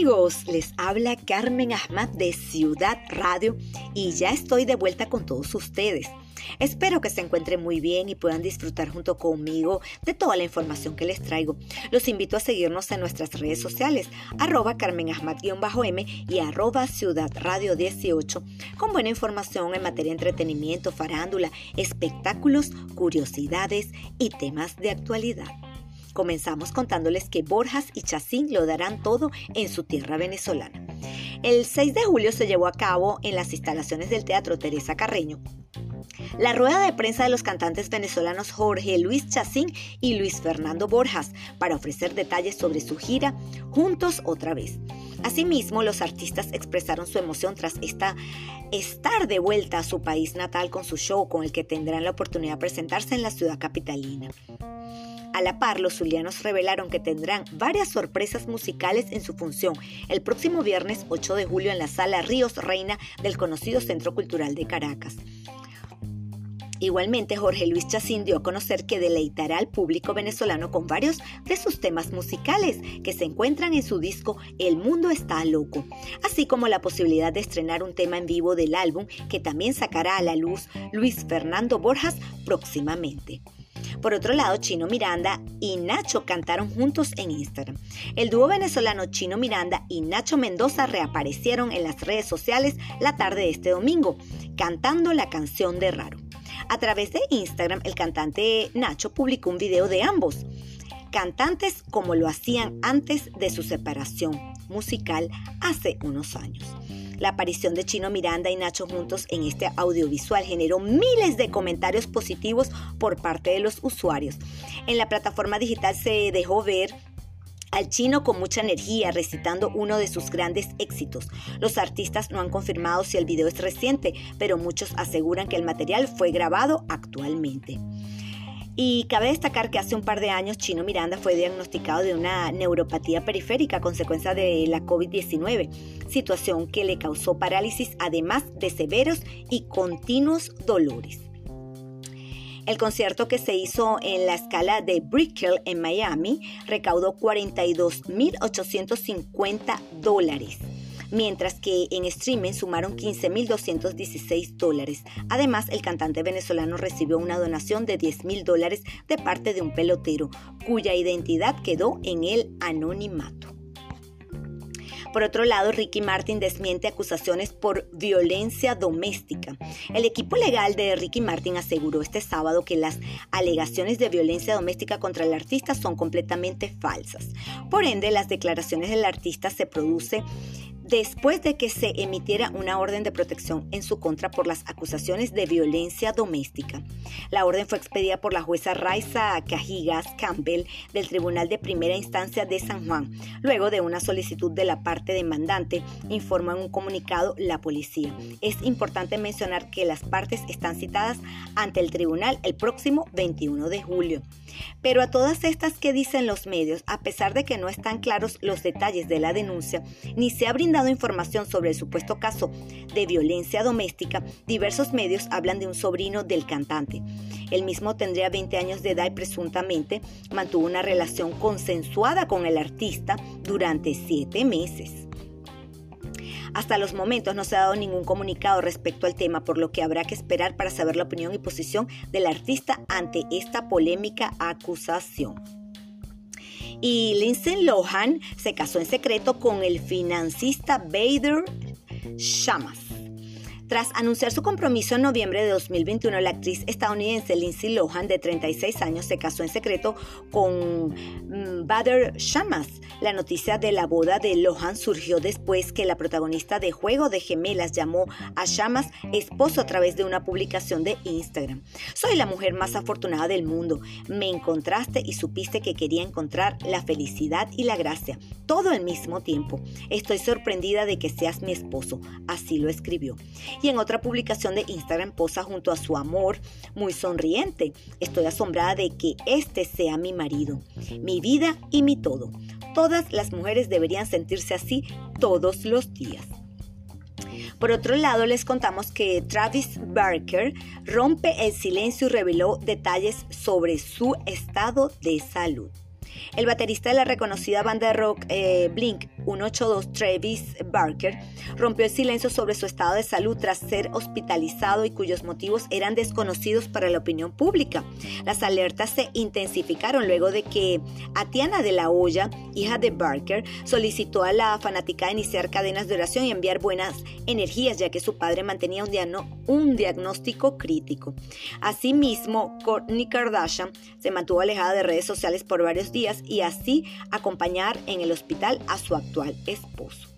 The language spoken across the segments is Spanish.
amigos, les habla Carmen Ahmad de Ciudad Radio y ya estoy de vuelta con todos ustedes. Espero que se encuentren muy bien y puedan disfrutar junto conmigo de toda la información que les traigo. Los invito a seguirnos en nuestras redes sociales, arroba Carmen m y arroba Ciudad Radio 18, con buena información en materia de entretenimiento, farándula, espectáculos, curiosidades y temas de actualidad. Comenzamos contándoles que Borjas y Chacín lo darán todo en su tierra venezolana. El 6 de julio se llevó a cabo en las instalaciones del Teatro Teresa Carreño la rueda de prensa de los cantantes venezolanos Jorge Luis Chacín y Luis Fernando Borjas para ofrecer detalles sobre su gira Juntos otra vez. Asimismo, los artistas expresaron su emoción tras esta, estar de vuelta a su país natal con su show con el que tendrán la oportunidad de presentarse en la ciudad capitalina. A la par, los zulianos revelaron que tendrán varias sorpresas musicales en su función el próximo viernes 8 de julio en la sala Ríos Reina del conocido Centro Cultural de Caracas. Igualmente, Jorge Luis Chacín dio a conocer que deleitará al público venezolano con varios de sus temas musicales que se encuentran en su disco El Mundo está loco, así como la posibilidad de estrenar un tema en vivo del álbum que también sacará a la luz Luis Fernando Borjas próximamente. Por otro lado, Chino Miranda y Nacho cantaron juntos en Instagram. El dúo venezolano Chino Miranda y Nacho Mendoza reaparecieron en las redes sociales la tarde de este domingo, cantando la canción de Raro. A través de Instagram, el cantante Nacho publicó un video de ambos, cantantes como lo hacían antes de su separación musical hace unos años. La aparición de Chino Miranda y Nacho juntos en este audiovisual generó miles de comentarios positivos por parte de los usuarios. En la plataforma digital se dejó ver al chino con mucha energía recitando uno de sus grandes éxitos. Los artistas no han confirmado si el video es reciente, pero muchos aseguran que el material fue grabado actualmente. Y cabe destacar que hace un par de años Chino Miranda fue diagnosticado de una neuropatía periférica a consecuencia de la COVID-19, situación que le causó parálisis además de severos y continuos dolores. El concierto que se hizo en la escala de Brickell en Miami recaudó 42.850 dólares mientras que en streaming sumaron 15.216 dólares. Además, el cantante venezolano recibió una donación de 10.000 dólares de parte de un pelotero, cuya identidad quedó en el anonimato. Por otro lado, Ricky Martin desmiente acusaciones por violencia doméstica. El equipo legal de Ricky Martin aseguró este sábado que las alegaciones de violencia doméstica contra el artista son completamente falsas. Por ende, las declaraciones del artista se producen después de que se emitiera una orden de protección en su contra por las acusaciones de violencia doméstica. La orden fue expedida por la jueza Raiza Cajigas Campbell del Tribunal de Primera Instancia de San Juan, luego de una solicitud de la parte demandante, informó en un comunicado la policía. Es importante mencionar que las partes están citadas ante el tribunal el próximo 21 de julio. Pero a todas estas que dicen los medios, a pesar de que no están claros los detalles de la denuncia, ni se ha brindado información sobre el supuesto caso de violencia doméstica, diversos medios hablan de un sobrino del cantante. El mismo tendría 20 años de edad y presuntamente mantuvo una relación consensuada con el artista durante siete meses. Hasta los momentos no se ha dado ningún comunicado respecto al tema, por lo que habrá que esperar para saber la opinión y posición del artista ante esta polémica acusación y Lindsay Lohan se casó en secreto con el financista Bader Shamas. Tras anunciar su compromiso en noviembre de 2021, la actriz estadounidense Lindsay Lohan, de 36 años, se casó en secreto con mm, Bader Shamas. La noticia de la boda de Lohan surgió después que la protagonista de Juego de Gemelas llamó a Shamas esposo a través de una publicación de Instagram. Soy la mujer más afortunada del mundo. Me encontraste y supiste que quería encontrar la felicidad y la gracia, todo al mismo tiempo. Estoy sorprendida de que seas mi esposo. Así lo escribió y en otra publicación de Instagram posa junto a su amor muy sonriente. Estoy asombrada de que este sea mi marido, mi vida y mi todo. Todas las mujeres deberían sentirse así todos los días. Por otro lado, les contamos que Travis Barker rompe el silencio y reveló detalles sobre su estado de salud. El baterista de la reconocida banda de rock eh, Blink 182, Travis Barker, rompió el silencio sobre su estado de salud tras ser hospitalizado y cuyos motivos eran desconocidos para la opinión pública. Las alertas se intensificaron luego de que Atiana de la Hoya, hija de Barker, solicitó a la fanática iniciar cadenas de oración y enviar buenas energías, ya que su padre mantenía un, un diagnóstico crítico. Asimismo, Kourtney Kardashian se mantuvo alejada de redes sociales por varios y así acompañar en el hospital a su actual esposo.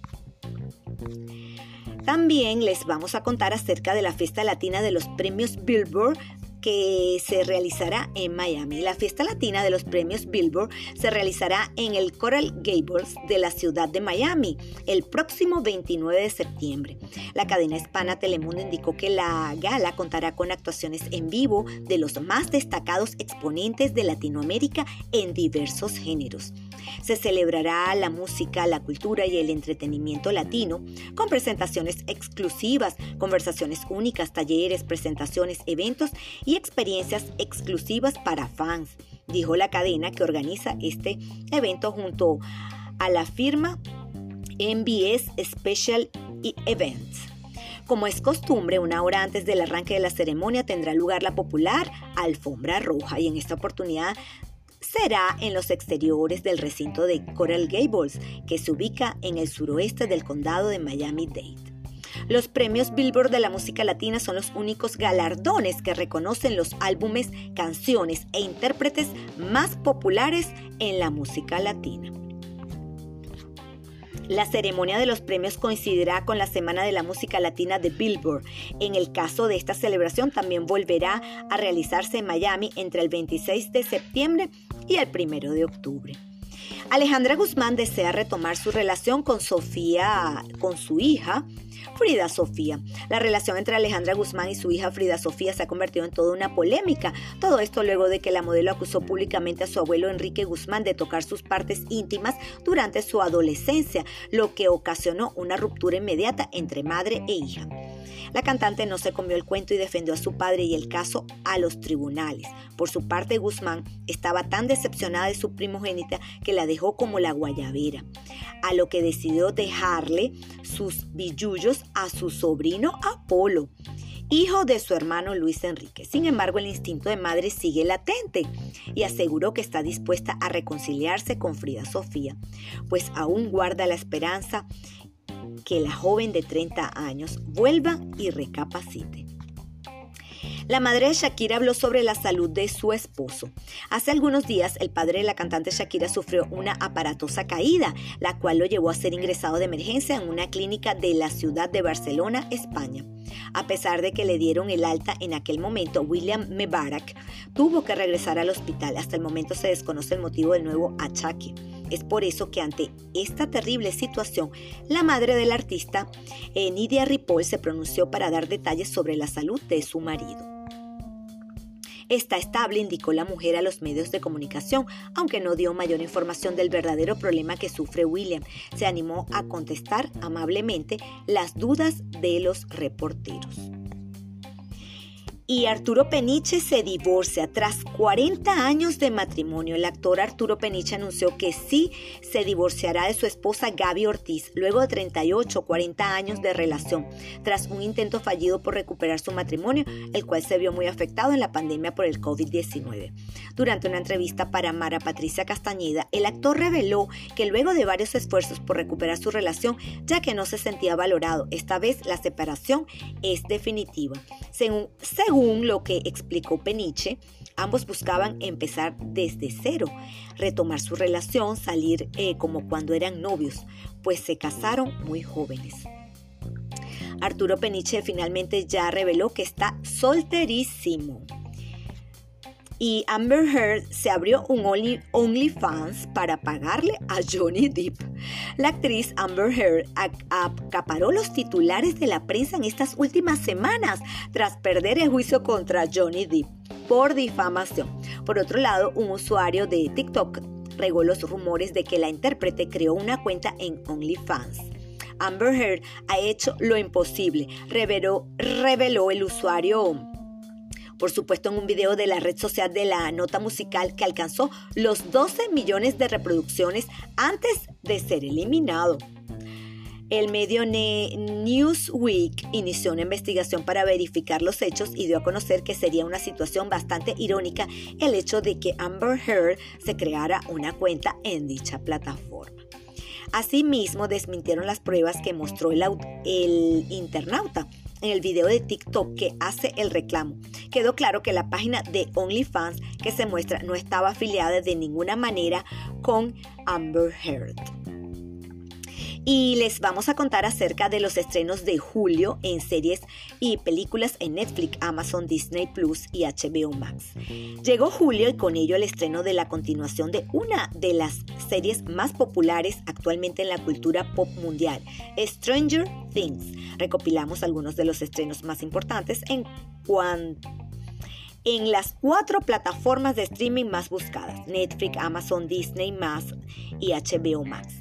También les vamos a contar acerca de la fiesta latina de los premios Billboard que se realizará en Miami. La fiesta latina de los premios Billboard se realizará en el Coral Gables de la ciudad de Miami el próximo 29 de septiembre. La cadena hispana Telemundo indicó que la gala contará con actuaciones en vivo de los más destacados exponentes de Latinoamérica en diversos géneros. Se celebrará la música, la cultura y el entretenimiento latino con presentaciones exclusivas, conversaciones únicas, talleres, presentaciones, eventos y experiencias exclusivas para fans, dijo la cadena que organiza este evento junto a la firma MBS Special Events. Como es costumbre, una hora antes del arranque de la ceremonia tendrá lugar la popular alfombra roja y en esta oportunidad será en los exteriores del recinto de Coral Gables, que se ubica en el suroeste del condado de Miami-Dade. Los premios Billboard de la música latina son los únicos galardones que reconocen los álbumes, canciones e intérpretes más populares en la música latina. La ceremonia de los premios coincidirá con la Semana de la Música Latina de Billboard. En el caso de esta celebración también volverá a realizarse en Miami entre el 26 de septiembre y el 1 de octubre. Alejandra Guzmán desea retomar su relación con Sofía, con su hija, Frida Sofía. La relación entre Alejandra Guzmán y su hija Frida Sofía se ha convertido en toda una polémica. Todo esto luego de que la modelo acusó públicamente a su abuelo Enrique Guzmán de tocar sus partes íntimas durante su adolescencia, lo que ocasionó una ruptura inmediata entre madre e hija. La cantante no se comió el cuento y defendió a su padre y el caso a los tribunales. Por su parte, Guzmán estaba tan decepcionada de su primogénita que la dejó como la guayabera, a lo que decidió dejarle sus billullos a su sobrino Apolo hijo de su hermano Luis Enrique. Sin embargo, el instinto de madre sigue latente y aseguró que está dispuesta a reconciliarse con Frida Sofía, pues aún guarda la esperanza que la joven de 30 años vuelva y recapacite. La madre de Shakira habló sobre la salud de su esposo. Hace algunos días, el padre de la cantante Shakira sufrió una aparatosa caída, la cual lo llevó a ser ingresado de emergencia en una clínica de la ciudad de Barcelona, España. A pesar de que le dieron el alta en aquel momento, William Mebarak tuvo que regresar al hospital. Hasta el momento se desconoce el motivo del nuevo achaque. Es por eso que ante esta terrible situación, la madre del artista, eh, Nidia Ripoll, se pronunció para dar detalles sobre la salud de su marido. Está estable, indicó la mujer a los medios de comunicación, aunque no dio mayor información del verdadero problema que sufre William. Se animó a contestar amablemente las dudas de los reporteros. Y Arturo Peniche se divorcia tras 40 años de matrimonio. El actor Arturo Peniche anunció que sí se divorciará de su esposa Gaby Ortiz luego de 38 o 40 años de relación, tras un intento fallido por recuperar su matrimonio, el cual se vio muy afectado en la pandemia por el COVID-19. Durante una entrevista para Mara Patricia Castañeda, el actor reveló que luego de varios esfuerzos por recuperar su relación, ya que no se sentía valorado, esta vez la separación es definitiva. Según, según lo que explicó Peniche, ambos buscaban empezar desde cero, retomar su relación, salir eh, como cuando eran novios, pues se casaron muy jóvenes. Arturo Peniche finalmente ya reveló que está solterísimo y Amber Heard se abrió un OnlyFans para pagarle a Johnny Depp. La actriz Amber Heard acaparó los titulares de la prensa en estas últimas semanas tras perder el juicio contra Johnny Depp por difamación. Por otro lado, un usuario de TikTok regó los rumores de que la intérprete creó una cuenta en OnlyFans. Amber Heard ha hecho lo imposible, reveló, reveló el usuario por supuesto en un video de la red social de la nota musical que alcanzó los 12 millones de reproducciones antes de ser eliminado. El medio Newsweek inició una investigación para verificar los hechos y dio a conocer que sería una situación bastante irónica el hecho de que Amber Heard se creara una cuenta en dicha plataforma. Asimismo, desmintieron las pruebas que mostró el, el internauta en el video de TikTok que hace el reclamo. Quedó claro que la página de OnlyFans que se muestra no estaba afiliada de ninguna manera con Amber Heard y les vamos a contar acerca de los estrenos de julio en series y películas en Netflix, Amazon, Disney Plus y HBO Max. Llegó julio y con ello el estreno de la continuación de una de las series más populares actualmente en la cultura pop mundial, Stranger Things. Recopilamos algunos de los estrenos más importantes en en las cuatro plataformas de streaming más buscadas, Netflix, Amazon, Disney y HBO Max.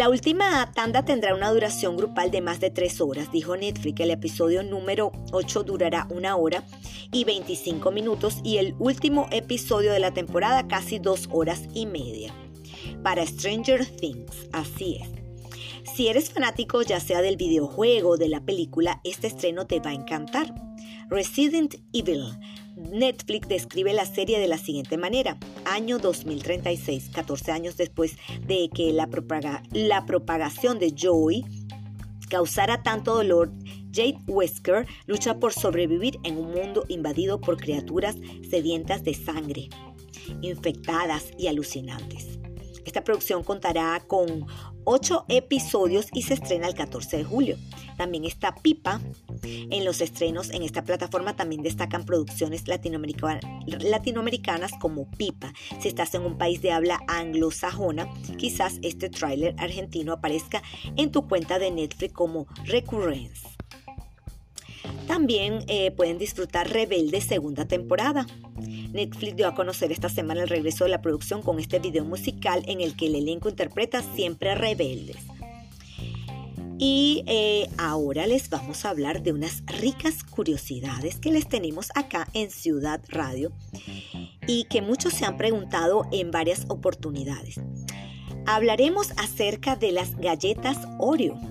La última tanda tendrá una duración grupal de más de tres horas, dijo Netflix. El episodio número 8 durará una hora y 25 minutos y el último episodio de la temporada casi dos horas y media. Para Stranger Things, así es. Si eres fanático ya sea del videojuego o de la película, este estreno te va a encantar. Resident Evil Netflix describe la serie de la siguiente manera. Año 2036, 14 años después de que la, propagación de Joey causara tanto dolor, Jade Wesker lucha por sobrevivir en un mundo invadido por criaturas sedientas de sangre, infectadas y alucinantes. Esta producción contará con ocho episodios y se estrena el 14 de julio. También está Pipa. En los estrenos en esta plataforma también destacan producciones latinoamericanas como Pipa. Si estás en un país de habla anglosajona, quizás este tráiler argentino aparezca en tu cuenta de Netflix como Recurrence. También eh, pueden disfrutar Rebelde segunda temporada. Netflix dio a conocer esta semana el regreso de la producción con este video musical en el que el elenco interpreta siempre rebeldes. Y eh, ahora les vamos a hablar de unas ricas curiosidades que les tenemos acá en Ciudad Radio y que muchos se han preguntado en varias oportunidades. Hablaremos acerca de las galletas Oreo.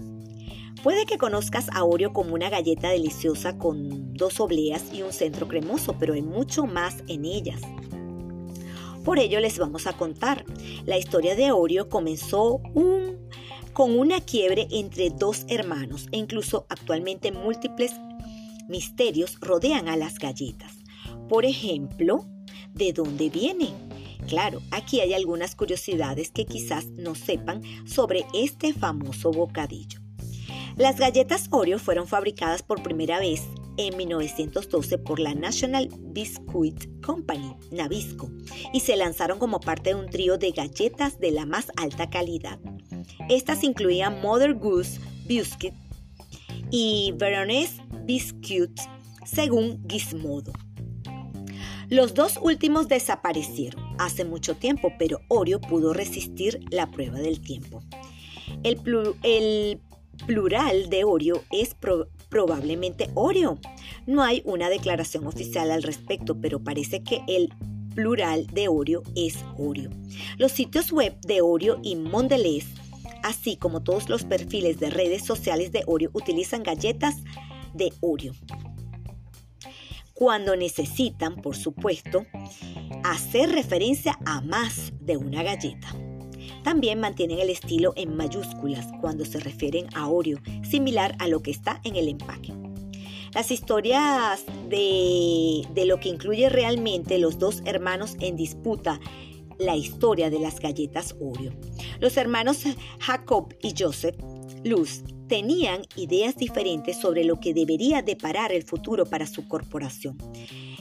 Puede que conozcas a Oreo como una galleta deliciosa con dos obleas y un centro cremoso, pero hay mucho más en ellas. Por ello les vamos a contar. La historia de Oreo comenzó con una quiebre entre dos hermanos e incluso actualmente múltiples misterios rodean a las galletas. Por ejemplo, ¿de dónde vienen? Claro, aquí hay algunas curiosidades que quizás no sepan sobre este famoso bocadillo. Las galletas Oreo fueron fabricadas por primera vez en 1912 por la National Biscuit Company, Nabisco, y se lanzaron como parte de un trío de galletas de la más alta calidad. Estas incluían Mother Goose Biscuit y Veronese Biscuit, según Gizmodo. Los dos últimos desaparecieron hace mucho tiempo, pero Oreo pudo resistir la prueba del tiempo. El, el plural de Oreo es probablemente Oreo. No hay una declaración oficial al respecto, pero parece que el plural de Oreo es Oreo. Los sitios web de Oreo y Mondelez, así como todos los perfiles de redes sociales de Oreo, utilizan galletas de Oreo. Cuando necesitan, por supuesto, hacer referencia a más de una galleta. También mantienen el estilo en mayúsculas cuando se refieren a Oreo, similar a lo que está en el empaque. Las historias de, de lo que incluye realmente los dos hermanos en disputa la historia de las galletas Oreo. Los hermanos Jacob y Joseph Luz tenían ideas diferentes sobre lo que debería deparar el futuro para su corporación.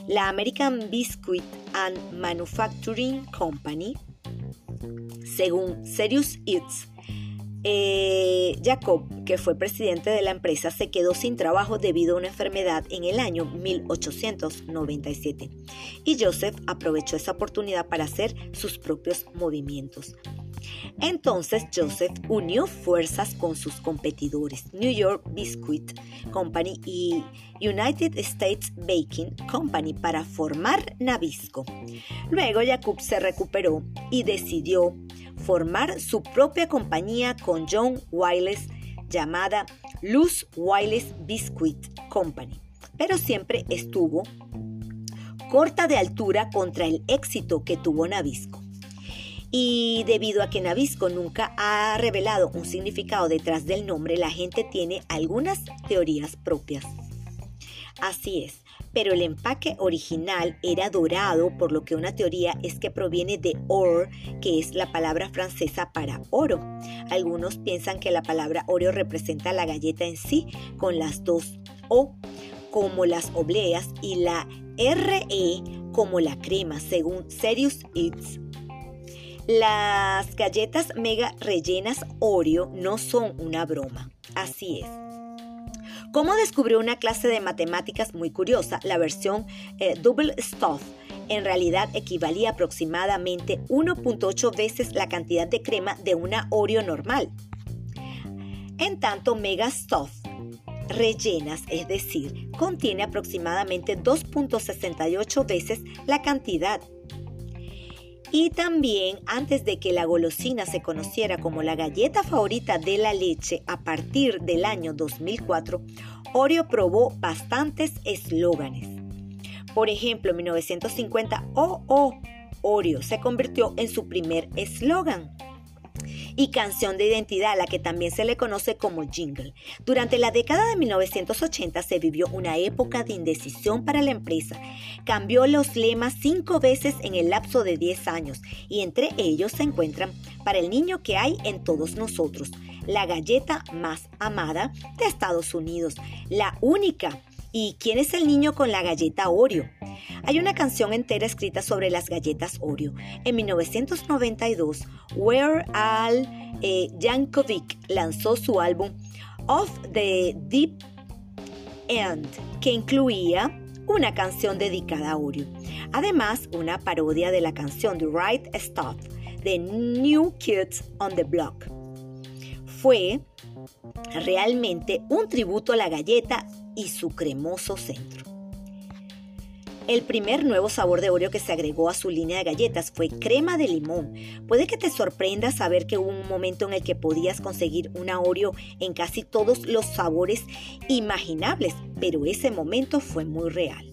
La American Biscuit and Manufacturing Company según Serious Eats, eh, Jacob, que fue presidente de la empresa, se quedó sin trabajo debido a una enfermedad en el año 1897 y Joseph aprovechó esa oportunidad para hacer sus propios movimientos. Entonces Joseph unió fuerzas con sus competidores New York Biscuit Company y United States Baking Company para formar Nabisco. Luego Jacob se recuperó y decidió formar su propia compañía con John Wiles llamada Luz Wiles Biscuit Company, pero siempre estuvo corta de altura contra el éxito que tuvo Nabisco. Y debido a que Nabisco nunca ha revelado un significado detrás del nombre, la gente tiene algunas teorías propias. Así es, pero el empaque original era dorado, por lo que una teoría es que proviene de or, que es la palabra francesa para oro. Algunos piensan que la palabra Oreo representa la galleta en sí, con las dos O como las obleas y la RE como la crema, según Serious Eats. Las galletas mega rellenas Oreo no son una broma. Así es. Como descubrió una clase de matemáticas muy curiosa, la versión eh, Double Stuff en realidad equivalía aproximadamente 1.8 veces la cantidad de crema de una Oreo normal. En tanto, Mega Stuff rellenas, es decir, contiene aproximadamente 2.68 veces la cantidad y también antes de que la golosina se conociera como la galleta favorita de la leche a partir del año 2004, Oreo probó bastantes eslóganes. Por ejemplo, en 1950, Oh, oh, Oreo se convirtió en su primer eslogan y canción de identidad, la que también se le conoce como jingle. Durante la década de 1980 se vivió una época de indecisión para la empresa. Cambió los lemas cinco veces en el lapso de 10 años y entre ellos se encuentran para el niño que hay en todos nosotros, la galleta más amada de Estados Unidos, la única. ¿Y quién es el niño con la galleta Oreo? Hay una canción entera escrita sobre las galletas Oreo. En 1992, Where Al eh, Yankovic lanzó su álbum Of the Deep End, que incluía una canción dedicada a Oreo. Además, una parodia de la canción The Right Stuff de New Kids on the Block. Fue realmente un tributo a la galleta y su cremoso centro. El primer nuevo sabor de Oreo que se agregó a su línea de galletas fue crema de limón. Puede que te sorprenda saber que hubo un momento en el que podías conseguir una Oreo en casi todos los sabores imaginables, pero ese momento fue muy real.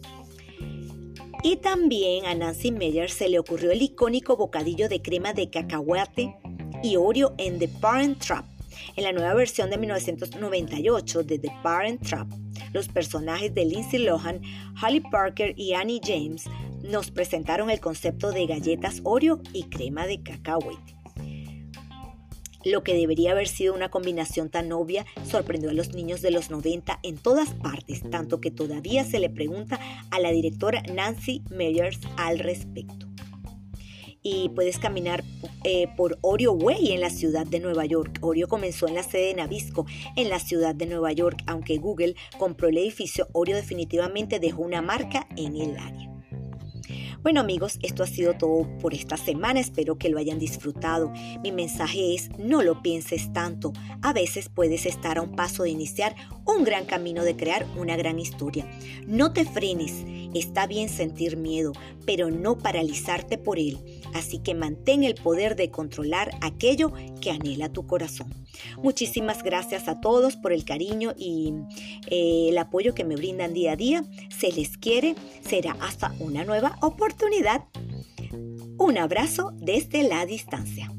Y también a Nancy Meyer se le ocurrió el icónico bocadillo de crema de cacahuate y Oreo en The Parent Trap. En la nueva versión de 1998 de The Parent Trap, los personajes de Lindsay Lohan, Holly Parker y Annie James nos presentaron el concepto de galletas Oreo y crema de cacahuete. Lo que debería haber sido una combinación tan obvia sorprendió a los niños de los 90 en todas partes, tanto que todavía se le pregunta a la directora Nancy Meyers al respecto y puedes caminar eh, por Oreo Way en la ciudad de Nueva York. Oreo comenzó en la sede de Nabisco en la ciudad de Nueva York, aunque Google compró el edificio, Oreo definitivamente dejó una marca en el área. Bueno amigos, esto ha sido todo por esta semana, espero que lo hayan disfrutado. Mi mensaje es, no lo pienses tanto, a veces puedes estar a un paso de iniciar un gran camino de crear una gran historia. No te frenes, está bien sentir miedo, pero no paralizarte por él, así que mantén el poder de controlar aquello que anhela tu corazón. Muchísimas gracias a todos por el cariño y eh, el apoyo que me brindan día a día. Se les quiere, será hasta una nueva oportunidad. Un abrazo desde la distancia.